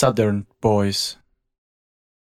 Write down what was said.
Southern Boys.